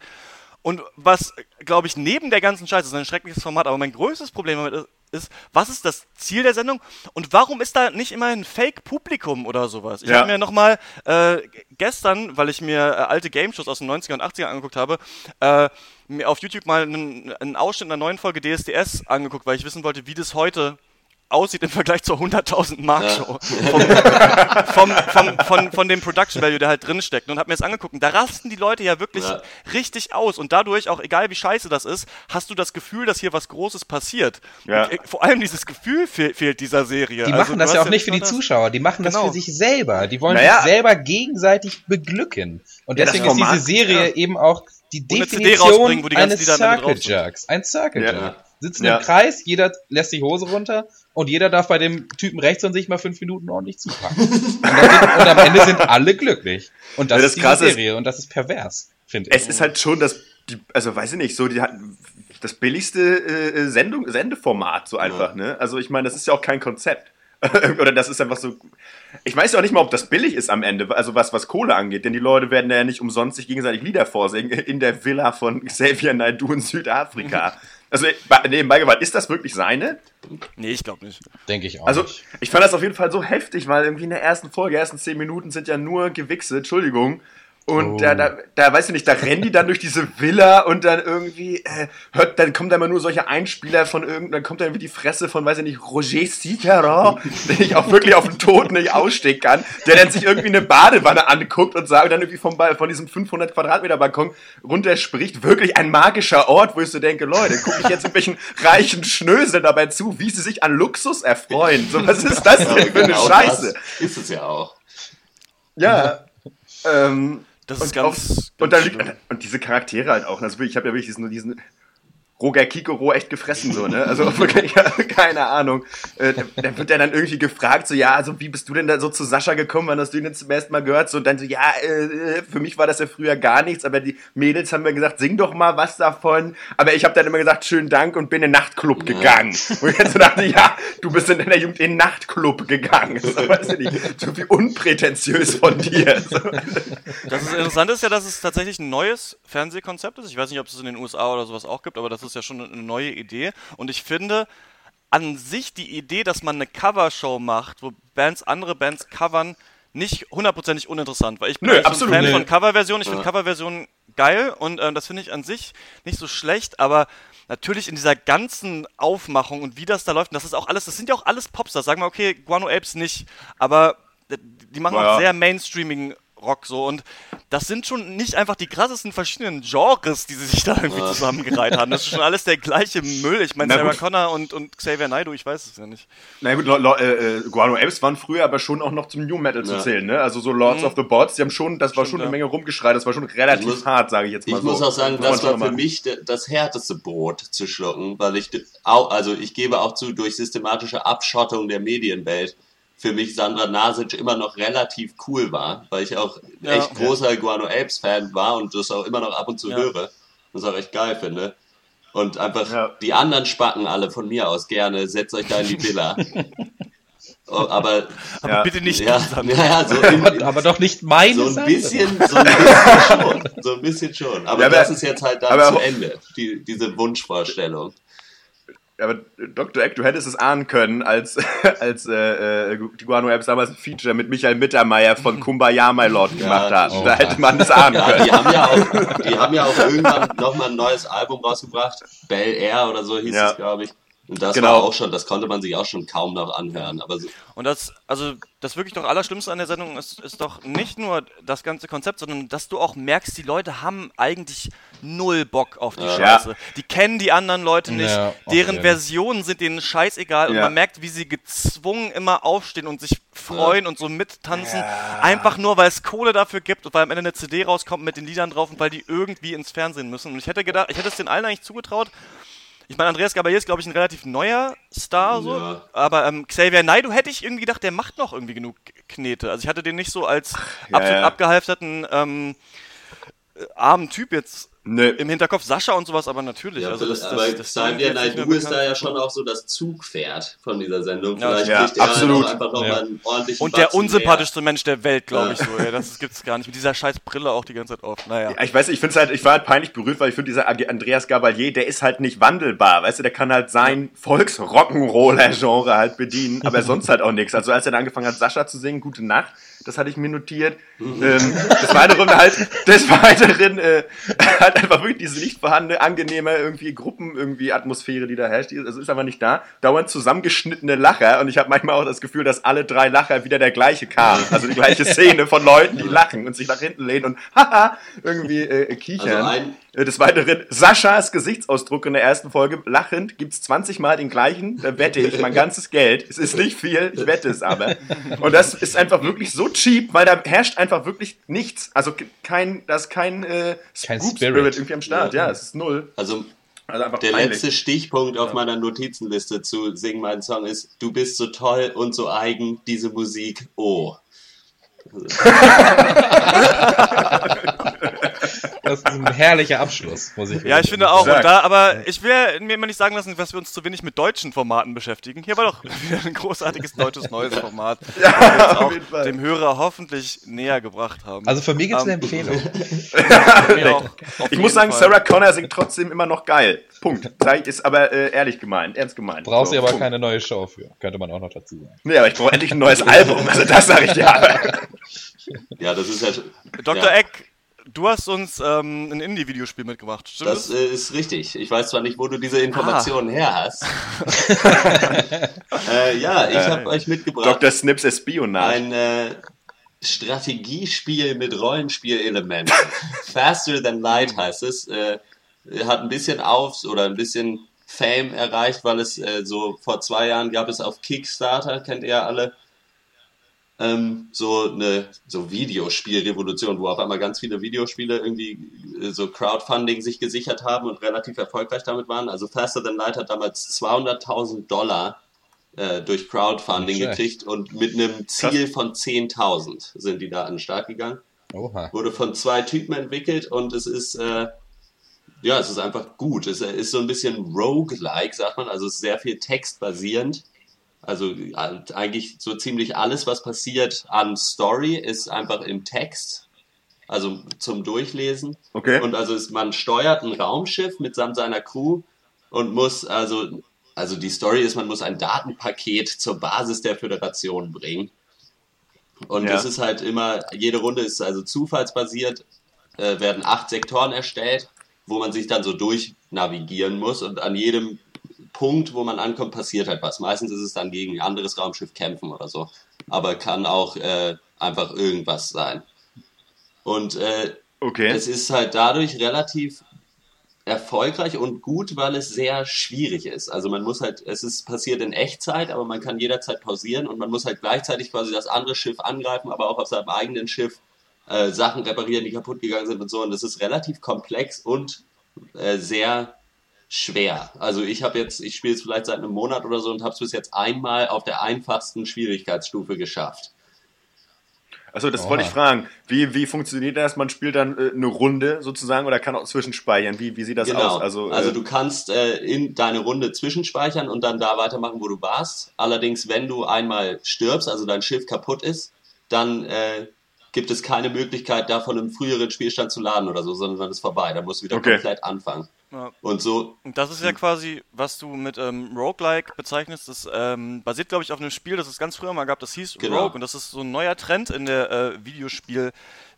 Und was, glaube ich, neben der ganzen Scheiße, ist ein schreckliches Format, aber mein größtes Problem damit ist, ist, was ist das Ziel der Sendung und warum ist da nicht immer ein Fake-Publikum oder sowas? Ich ja. habe mir nochmal äh, gestern, weil ich mir äh, alte Game-Shows aus den 90er und 80er angeguckt habe, äh, mir auf YouTube mal einen, einen Ausschnitt einer neuen Folge DSDS angeguckt, weil ich wissen wollte, wie das heute aussieht im Vergleich zur 100.000 Mark Show. Ja. Vom, vom, vom, von, von dem Production Value, der halt drin steckt. Und hab mir das angeguckt. Da rasten die Leute ja wirklich ja. richtig aus. Und dadurch, auch egal wie scheiße das ist, hast du das Gefühl, dass hier was Großes passiert. Ja. Und, äh, vor allem dieses Gefühl fe fehlt dieser Serie. Die also, machen das ja auch nicht für die Zuschauer. Die machen genau. das für sich selber. Die wollen naja. sich selber gegenseitig beglücken. Und deswegen ist diese Serie eben auch die Definition eines Circle Jerks. Ein Circle Jerk. Sitzen im Kreis, jeder lässt die Hose runter und jeder darf bei dem Typen rechts an sich mal fünf Minuten ordentlich zupacken. und, sind, und, am Ende sind alle glücklich. Und das, ja, das ist die Serie ist, und das ist pervers, finde ich. Es ist halt schon das, die, also weiß ich nicht, so die das billigste äh, Sendung, Sendeformat so einfach, ja. ne? Also ich meine, das ist ja auch kein Konzept. Oder das ist einfach so. Ich weiß ja auch nicht mal, ob das billig ist am Ende, also was, was Kohle angeht, denn die Leute werden ja nicht umsonst sich gegenseitig Lieder vorsingen in der Villa von Xavier Naidoo in Südafrika. Also, nebenbei gewartet, ist das wirklich seine? Nee, ich glaube nicht. Denke ich auch also, nicht. ich fand das auf jeden Fall so heftig, weil irgendwie in der ersten Folge, ersten zehn Minuten sind ja nur Gewichse, Entschuldigung. Und oh. da, da, da, weißt du nicht, da rennen die dann durch diese Villa und dann irgendwie, äh, hört, dann kommen da immer nur solche Einspieler von irgendeinem, dann kommt da irgendwie die Fresse von, weiß ich nicht, Roger Citeron, den ich auch wirklich auf den Tod nicht ausstehen kann, der dann sich irgendwie eine Badewanne anguckt und sagt, dann irgendwie vom, von diesem 500 Quadratmeter Balkon runterspricht, wirklich ein magischer Ort, wo ich so denke, Leute, gucke ich jetzt irgendwelchen reichen Schnösel dabei zu, wie sie sich an Luxus erfreuen. So, was ist das denn für eine genau Scheiße? ist es ja auch. Ja, ähm, das ist und ganz, auf, ganz und, dann, und, diese Charaktere halt auch. Also ich habe ja wirklich diesen, diesen Roger Kikoro echt gefressen, so, ne? Also wirklich, keine Ahnung. Äh, da wird er dann irgendwie gefragt, so, ja, also wie bist du denn da so zu Sascha gekommen? Wann hast du ihn jetzt zum ersten Mal gehört? So, und dann so, ja, äh, für mich war das ja früher gar nichts, aber die Mädels haben mir gesagt, sing doch mal was davon. Aber ich habe dann immer gesagt, schönen Dank und bin in den Nachtclub ja. gegangen. Und ich jetzt so dachte, ja, du bist in der Jugend in den Nachtclub gegangen. So, weißt du nicht, so wie unprätentiös von dir. So. Das ist interessant ist ja, dass es tatsächlich ein neues Fernsehkonzept ist. Ich weiß nicht, ob es es in den USA oder sowas auch gibt, aber das ist ja schon eine neue Idee. Und ich finde an sich die Idee, dass man eine Covershow macht, wo Bands andere Bands covern, nicht hundertprozentig uninteressant, weil ich bin Nö, absolut, ein Fan nee. von Coverversionen. Ich ja. finde Coverversionen geil und äh, das finde ich an sich nicht so schlecht, aber natürlich in dieser ganzen Aufmachung und wie das da läuft, und das ist auch alles, das sind ja auch alles Popstars. Sagen wir, okay, Guano Apes nicht, aber die machen ja. auch sehr mainstreamigen Rock so und das sind schon nicht einfach die krassesten verschiedenen Genres, die sie sich da irgendwie zusammengereiht haben. Das ist schon alles der gleiche Müll. Ich meine, Sarah Connor und, und Xavier Naidoo, ich weiß es ja nicht. Na gut, äh, äh, Guano Apes waren früher aber schon auch noch zum New Metal zu zählen, ne? Also so Lords mhm. of the Bots, die haben schon, das war Stimmt, schon eine Menge rumgeschreit, das war schon relativ muss, hart, sage ich jetzt mal ich so. Ich muss auch sagen, das war für mich das härteste Brot zu schlucken, weil ich auch, also ich gebe auch zu, durch systematische Abschottung der Medienwelt für mich Sandra Nasic immer noch relativ cool war, weil ich auch ja, echt okay. großer Guano Apes Fan war und das auch immer noch ab und zu ja. höre. Das auch echt geil finde. Und einfach ja. die anderen Spacken alle von mir aus gerne, setzt euch da in die Villa. Oh, aber, aber ja, bitte nicht ja, ja, so in, aber, aber, doch nicht mein so ein bisschen so ein bisschen schon so ein bisschen schon aber, aber das ist jetzt halt dann zu Ende die, diese Wunschvorstellung aber Dr. Eck, du hättest es ahnen können, als, als äh, äh, die Guano Apps damals ein Feature mit Michael Mittermeier von Kumbaya My Lord gemacht ja, hat. Oh. Da hätte man das ahnen ja, können. Die haben ja auch, die haben ja auch irgendwann nochmal ein neues Album rausgebracht. Bel Air oder so hieß ja. es, glaube ich. Und das genau. war auch schon, das konnte man sich auch schon kaum noch anhören. Aber so. Und das, also das wirklich doch Allerschlimmste an der Sendung ist, ist doch nicht nur das ganze Konzept, sondern dass du auch merkst, die Leute haben eigentlich null Bock auf die ja. Scheiße. Die kennen die anderen Leute nicht, ja, deren okay. Versionen sind denen scheißegal ja. und man merkt, wie sie gezwungen immer aufstehen und sich freuen und so mittanzen, einfach nur, weil es Kohle dafür gibt und weil am Ende eine CD rauskommt mit den Liedern drauf und weil die irgendwie ins Fernsehen müssen. Und ich hätte gedacht, ich hätte es den allen eigentlich zugetraut, ich meine, Andreas Gabalier ist, glaube ich, ein relativ neuer Star, so. Ja. Aber ähm, Xavier Naidoo hätte ich irgendwie gedacht, der macht noch irgendwie genug Knete. Also ich hatte den nicht so als absolut ja. abgehalfterten ähm, äh, armen Typ jetzt Nee. Im Hinterkopf Sascha und sowas, aber natürlich. Ja, also das, aber das, das Xavier Naidoo ist da ja schon auch so das Zugpferd von dieser Sendung. Vielleicht ja, kriegt er absolut. Einfach nochmal ja. einen ordentlichen Und der unsympathischste mehr. Mensch der Welt, glaube ich so. Ey. Das gibt's gar nicht. Mit dieser scheiß Brille auch die ganze Zeit auf. Naja. Ja, ich weiß, ich finde halt, ich war halt peinlich berührt, weil ich finde, dieser Andreas Gabalier, der ist halt nicht wandelbar. Weißt du, der kann halt sein Volksrock'n'Roller-Genre halt bedienen, aber sonst halt auch nichts. Also als er dann angefangen hat, Sascha zu singen, Gute Nacht, das hatte ich mir notiert. Mhm. Ähm, des Weiteren halt, des Weiteren äh, halt einfach wirklich diese nicht vorhandene, angenehme irgendwie Gruppen, irgendwie Atmosphäre, die da herrscht. Das ist aber nicht da. Dauernd zusammengeschnittene Lacher und ich habe manchmal auch das Gefühl, dass alle drei Lacher wieder der gleiche kamen. Also die gleiche Szene von Leuten, die lachen und sich nach hinten lehnen und haha irgendwie äh, kichern. Also äh, des Weiteren, Saschas Gesichtsausdruck in der ersten Folge, lachend, gibt's 20 Mal den gleichen, da wette ich mein ganzes Geld. Es ist nicht viel, ich wette es aber. Und das ist einfach wirklich so cheap, weil da herrscht einfach wirklich nichts. Also kein, da ist kein, äh, kein Spirit. Spirit. irgendwie am Start. Ja, ja es ist null. Also also der peinlich. letzte Stichpunkt auf ja. meiner Notizenliste zu Sing meinen Song ist, du bist so toll und so eigen, diese Musik, oh. Das ist ein herrlicher Abschluss, muss ich Ja, ich finde auch. Und da, aber ich will mir immer nicht sagen lassen, dass wir uns zu wenig mit deutschen Formaten beschäftigen. Hier war doch wieder ein großartiges deutsches neues Format, ja, das wir dem Hörer hoffentlich näher gebracht haben. Also für mich gibt es eine Empfehlung. auch, ich muss sagen, Fall. Sarah Connor singt trotzdem immer noch geil. Punkt. Ist aber äh, ehrlich gemeint, ernst gemeint. Brauchst so, du aber Punkt. keine neue Show für, könnte man auch noch dazu sagen. Nee, aber ich brauche endlich ein neues Album, also das sage ich dir. Ja, das ist ja. Dr. Ja. Eck, du hast uns ähm, ein Indie-Videospiel mitgebracht, stimmt das? Das äh, ist richtig. Ich weiß zwar nicht, wo du diese Informationen ah. her hast. äh, ja, ich habe euch mitgebracht. Dr. Snips Espionage. Ein äh, Strategiespiel mit Rollenspielelementen. Faster Than Light heißt es. Äh, hat ein bisschen auf oder ein bisschen Fame erreicht, weil es äh, so vor zwei Jahren gab es auf Kickstarter, kennt ihr ja alle, ähm, so eine so Videospielrevolution, wo auf einmal ganz viele Videospiele irgendwie äh, so Crowdfunding sich gesichert haben und relativ erfolgreich damit waren. Also Faster Than Light hat damals 200.000 Dollar äh, durch Crowdfunding gekriegt und mit einem Ziel von 10.000 sind die da an den Start gegangen. Oha. Wurde von zwei Typen entwickelt und es ist äh, ja, es ist einfach gut. Es ist so ein bisschen roguelike, sagt man, also es ist sehr viel textbasierend also eigentlich so ziemlich alles, was passiert an Story, ist einfach im Text. Also zum Durchlesen. Okay. Und also ist, man steuert ein Raumschiff mitsamt seiner Crew und muss also, also die Story ist, man muss ein Datenpaket zur Basis der Föderation bringen. Und ja. das ist halt immer, jede Runde ist also zufallsbasiert, äh, werden acht Sektoren erstellt, wo man sich dann so durchnavigieren muss und an jedem Punkt, wo man ankommt, passiert halt was. Meistens ist es dann gegen ein anderes Raumschiff kämpfen oder so. Aber kann auch äh, einfach irgendwas sein. Und äh, okay. es ist halt dadurch relativ erfolgreich und gut, weil es sehr schwierig ist. Also man muss halt, es ist passiert in Echtzeit, aber man kann jederzeit pausieren und man muss halt gleichzeitig quasi das andere Schiff angreifen, aber auch auf seinem eigenen Schiff äh, Sachen reparieren, die kaputt gegangen sind und so. Und das ist relativ komplex und äh, sehr schwer. Also ich habe jetzt, ich spiele es vielleicht seit einem Monat oder so und habe es bis jetzt einmal auf der einfachsten Schwierigkeitsstufe geschafft. Achso, das Oha. wollte ich fragen. Wie, wie funktioniert das? Man spielt dann äh, eine Runde sozusagen oder kann auch zwischenspeichern? Wie, wie sieht das genau. aus? Also, äh, also du kannst äh, in deine Runde zwischenspeichern und dann da weitermachen, wo du warst. Allerdings, wenn du einmal stirbst, also dein Schiff kaputt ist, dann äh, gibt es keine Möglichkeit, davon im früheren Spielstand zu laden oder so, sondern dann ist vorbei. Da musst du wieder okay. komplett anfangen. Ja. Und so. Und das ist ja quasi, was du mit ähm, Roguelike bezeichnest. Das ähm, basiert, glaube ich, auf einem Spiel, das es ganz früher mal gab, das hieß genau. Rogue. Und das ist so ein neuer Trend in der äh, Videospiel-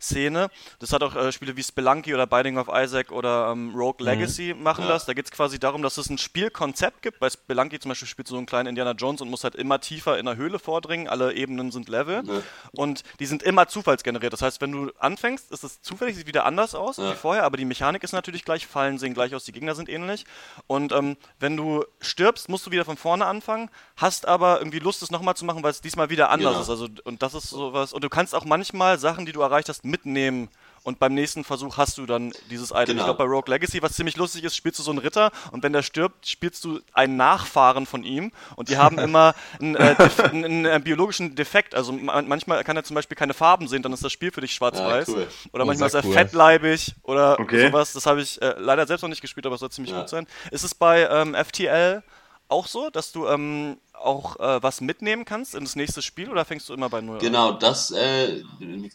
Szene. Das hat auch äh, Spiele wie Spelunky oder Binding of Isaac oder ähm, Rogue mhm. Legacy mhm. machen ja. das. Da geht es quasi darum, dass es ein Spielkonzept gibt. Bei Spelunky zum Beispiel spielt so einen kleinen Indiana Jones und muss halt immer tiefer in der Höhle vordringen. Alle Ebenen sind Level ja. und die sind immer zufallsgeneriert. Das heißt, wenn du anfängst, ist es zufällig, sieht wieder anders aus ja. wie vorher, aber die Mechanik ist natürlich gleich, Fallen sehen gleich aus, die Gegner sind ähnlich. Und ähm, wenn du stirbst, musst du wieder von vorne anfangen, hast aber irgendwie Lust, es nochmal zu machen, weil es diesmal wieder anders genau. ist. Also, und das ist sowas. Und du kannst auch manchmal Sachen, die du erreicht hast, mitnehmen und beim nächsten Versuch hast du dann dieses Item. Genau. Ich glaube, bei Rogue Legacy, was ziemlich lustig ist, spielst du so einen Ritter und wenn der stirbt, spielst du einen Nachfahren von ihm und die haben immer einen, äh, einen, einen, einen, biologischen Defekt. Also manchmal kann er zum Beispiel keine Farben sehen, dann ist das Spiel für dich schwarz-weiß. Ja, cool. Oder manchmal ist er cool. fettleibig oder okay. sowas. Das habe ich äh, leider selbst noch nicht gespielt, aber es soll ziemlich ja. gut sein. Ist es bei ähm, FTL auch so, dass du ähm, auch äh, was mitnehmen kannst ins nächste Spiel oder fängst du immer bei Null genau, an? Genau, das äh,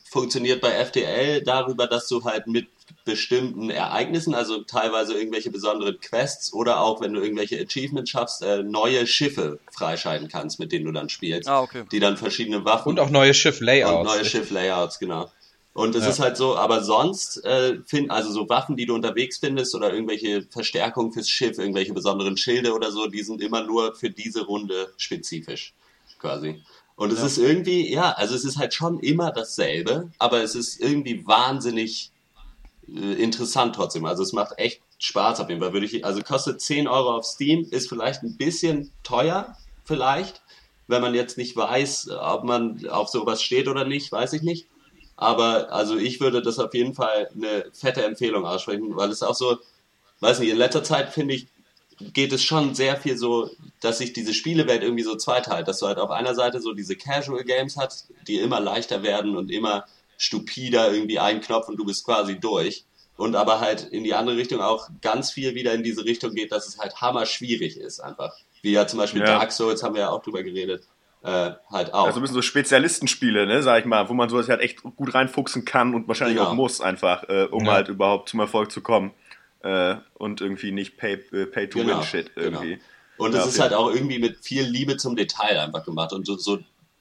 funktioniert bei FTL darüber, dass du halt mit bestimmten Ereignissen, also teilweise irgendwelche besonderen Quests oder auch, wenn du irgendwelche Achievements schaffst, äh, neue Schiffe freischalten kannst, mit denen du dann spielst. Ah, okay. Die dann verschiedene Waffen. Und auch neue Schiff-Layouts. Und neue Schiff-Layouts, genau. Und es ja. ist halt so, aber sonst, äh, find, also so Waffen, die du unterwegs findest oder irgendwelche Verstärkungen fürs Schiff, irgendwelche besonderen Schilde oder so, die sind immer nur für diese Runde spezifisch, quasi. Und es ja. ist irgendwie, ja, also es ist halt schon immer dasselbe, aber es ist irgendwie wahnsinnig äh, interessant trotzdem. Also es macht echt Spaß auf jeden Fall. Würde ich, also kostet 10 Euro auf Steam, ist vielleicht ein bisschen teuer, vielleicht, wenn man jetzt nicht weiß, ob man auf sowas steht oder nicht, weiß ich nicht. Aber also ich würde das auf jeden Fall eine fette Empfehlung aussprechen, weil es auch so, weiß nicht, in letzter Zeit finde ich, geht es schon sehr viel so, dass sich diese Spielewelt irgendwie so zweiteilt, dass du halt auf einer Seite so diese Casual Games hast, die immer leichter werden und immer stupider irgendwie ein Knopf und du bist quasi durch. Und aber halt in die andere Richtung auch ganz viel wieder in diese Richtung geht, dass es halt hammer schwierig ist einfach. Wie ja zum Beispiel ja. Dark Souls haben wir ja auch drüber geredet äh, halt auch. Also ein bisschen so Spezialistenspiele, ne, sag ich mal, wo man sowas halt echt gut reinfuchsen kann und wahrscheinlich genau. auch muss einfach, äh, um ja. halt überhaupt zum Erfolg zu kommen. Äh, und irgendwie nicht Pay-to-Win-Shit genau. irgendwie. Genau. Und es ist halt auch irgendwie mit viel Liebe zum Detail einfach gemacht. Und so, so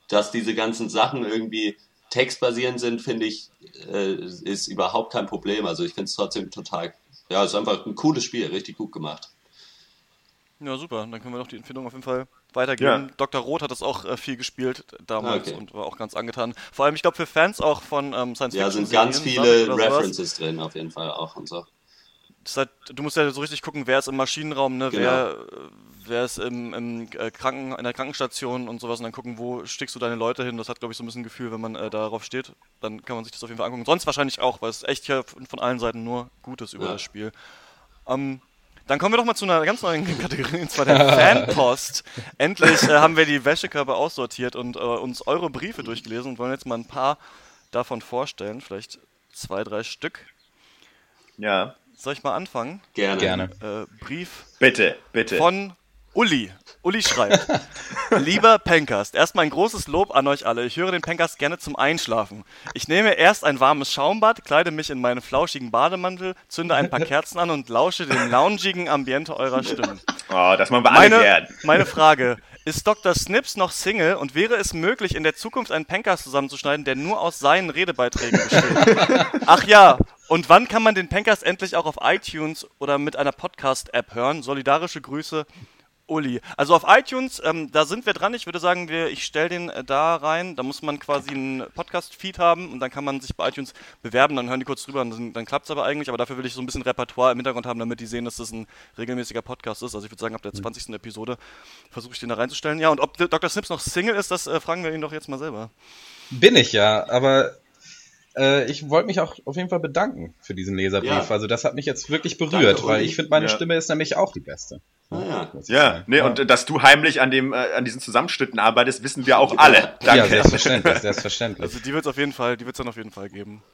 dass diese ganzen Sachen irgendwie textbasierend sind, finde ich, äh, ist überhaupt kein Problem. Also ich finde es trotzdem total, ja, es ist einfach ein cooles Spiel, richtig gut gemacht. Ja, super. Dann können wir doch die Empfehlung auf jeden Fall weitergeben. Ja. Dr. Roth hat das auch äh, viel gespielt damals okay. und war auch ganz angetan. Vor allem, ich glaube, für Fans auch von ähm, Science Fiction. Ja, sind ganz viele References drin, auf jeden Fall auch und so. halt, du musst ja so richtig gucken, wer ist im Maschinenraum, ne? Genau. wer, wer ist im, im äh, Kranken, in der Krankenstation und sowas und dann gucken, wo stickst du deine Leute hin. Das hat, glaube ich, so ein bisschen ein Gefühl, wenn man äh, darauf steht. Dann kann man sich das auf jeden Fall angucken. Sonst wahrscheinlich auch, weil es echt hier von allen Seiten nur Gutes über ja. das Spiel. Ähm, dann kommen wir doch mal zu einer ganz neuen Kategorie, und zwar der Fanpost. Endlich äh, haben wir die Wäschekörper aussortiert und äh, uns eure Briefe durchgelesen und wollen jetzt mal ein paar davon vorstellen. Vielleicht zwei, drei Stück. Ja. Soll ich mal anfangen? Gerne. Gerne. Äh, Brief. Bitte, bitte. Von Uli. Uli schreibt, lieber Pencast, erstmal ein großes Lob an euch alle. Ich höre den Pencast gerne zum Einschlafen. Ich nehme erst ein warmes Schaumbad, kleide mich in meinen flauschigen Bademantel, zünde ein paar Kerzen an und lausche dem loungigen Ambiente eurer Stimmen. Oh, das machen wir alle meine, gern. Meine Frage, ist Dr. Snips noch Single und wäre es möglich, in der Zukunft einen Pencast zusammenzuschneiden, der nur aus seinen Redebeiträgen besteht? Ach ja, und wann kann man den Pencast endlich auch auf iTunes oder mit einer Podcast-App hören? Solidarische Grüße, Uli. Also auf iTunes, ähm, da sind wir dran. Ich würde sagen, wir, ich stelle den äh, da rein. Da muss man quasi einen Podcast-Feed haben und dann kann man sich bei iTunes bewerben. Dann hören die kurz drüber und dann, dann klappt es aber eigentlich. Aber dafür will ich so ein bisschen Repertoire im Hintergrund haben, damit die sehen, dass das ein regelmäßiger Podcast ist. Also ich würde sagen, ab der 20. Episode versuche ich den da reinzustellen. Ja, und ob Dr. Snips noch Single ist, das äh, fragen wir ihn doch jetzt mal selber. Bin ich ja, aber äh, ich wollte mich auch auf jeden Fall bedanken für diesen Leserbrief. Ja. Also das hat mich jetzt wirklich berührt, Danke, weil ich finde, meine ja. Stimme ist nämlich auch die beste. Ah, ja, ja, nee, ja. und dass du heimlich an dem äh, an diesen Zusammenschnitten arbeitest, wissen wir auch alle. Danke. Ja, selbstverständlich, selbstverständlich. Also die wird es auf jeden Fall, die wird es dann auf jeden Fall geben.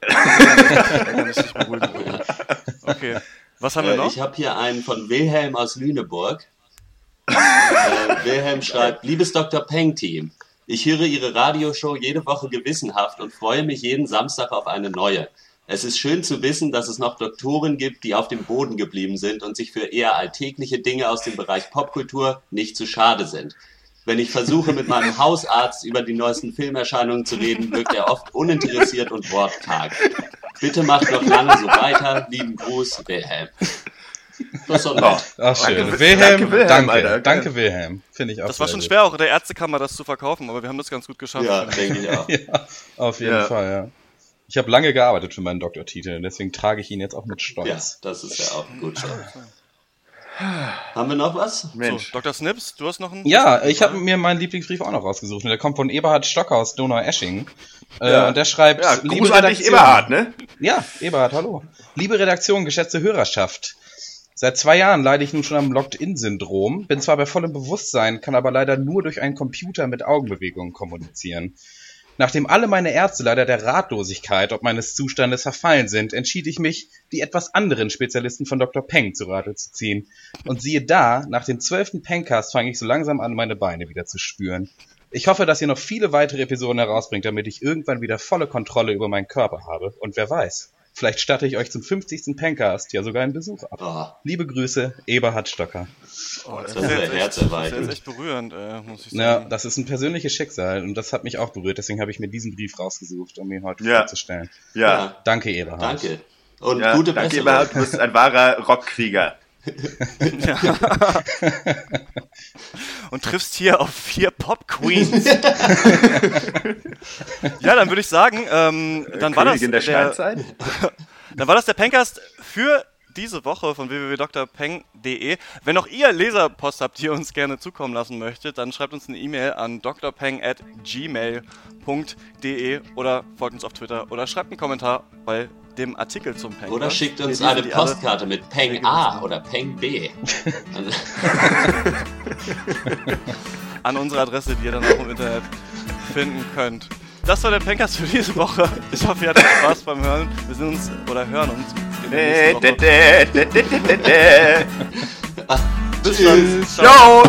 Okay. Was haben wir äh, noch? Ich habe hier einen von Wilhelm aus Lüneburg. äh, Wilhelm schreibt, liebes Dr. Peng Team, ich höre Ihre Radioshow jede Woche gewissenhaft und freue mich jeden Samstag auf eine neue. Es ist schön zu wissen, dass es noch Doktoren gibt, die auf dem Boden geblieben sind und sich für eher alltägliche Dinge aus dem Bereich Popkultur nicht zu schade sind. Wenn ich versuche, mit meinem Hausarzt über die neuesten Filmerscheinungen zu reden, wirkt er oft uninteressiert und wortkarg. Bitte macht noch lange so weiter. Lieben Gruß, Wilhelm. Das ist doch nett. Ach, schön. Danke, Wilhelm, danke, Wilhelm, danke, Alter. danke Wilhelm. Finde ich auch Das war schon schwer, auch der Ärztekammer das zu verkaufen, aber wir haben das ganz gut geschafft. Ja, denke ich auch. ja, auf jeden ja. Fall, ja. Ich habe lange gearbeitet für meinen Doktortitel, deswegen trage ich ihn jetzt auch mit Stolz. Ja, das ist ja auch gut. So. Haben wir noch was? Mensch. So, Dr. Snips, du hast noch einen? Ja, ich habe mir meinen Lieblingsbrief auch noch rausgesucht. der kommt von Eberhard Stocker aus Donau-Esching. Äh, ja. und der schreibt, ja, liebe Redaktion. Eberhard, ne? Ja, Eberhard, hallo. Liebe Redaktion, geschätzte Hörerschaft. Seit zwei Jahren leide ich nun schon am Locked-In-Syndrom, bin zwar bei vollem Bewusstsein, kann aber leider nur durch einen Computer mit Augenbewegungen kommunizieren. Nachdem alle meine Ärzte leider der Ratlosigkeit ob meines Zustandes verfallen sind, entschied ich mich, die etwas anderen Spezialisten von Dr. Peng zu Rate zu ziehen. Und siehe da, nach dem zwölften Pengcast fange ich so langsam an, meine Beine wieder zu spüren. Ich hoffe, dass ihr noch viele weitere Episoden herausbringt, damit ich irgendwann wieder volle Kontrolle über meinen Körper habe. Und wer weiß, Vielleicht statte ich euch zum 50. Pencast ja sogar einen Besuch ab. Oh. Liebe Grüße, Eberhard Stocker. Oh, das, das, ist ja herzerweichend. Das ist echt berührend, äh, muss ich sagen. Ja, das ist ein persönliches Schicksal und das hat mich auch berührt. Deswegen habe ich mir diesen Brief rausgesucht, um ihn heute ja. vorzustellen. Ja. Danke, Eberhard. Danke. Und ja, gute Danke, Eberhard. Du bist ein wahrer Rockkrieger. Ja. Und triffst hier auf vier Pop Queens. ja, dann würde ich sagen, ähm, dann war das der, der dann war das der Pencast für diese Woche von www.drpeng.de. Wenn auch ihr Leserpost habt, die ihr uns gerne zukommen lassen möchtet, dann schreibt uns eine E-Mail an drpeng@gmail.de oder folgt uns auf Twitter oder schreibt einen Kommentar bei dem Artikel zum Peng. Oder schickt uns eine Postkarte mit Peng A oder Peng B. An unsere Adresse, die ihr dann auch im Internet finden könnt. Das war der Pencast für diese Woche. Ich hoffe, ihr hattet Spaß beim Hören. Wir sehen uns oder hören uns. Bis dann. Ciao.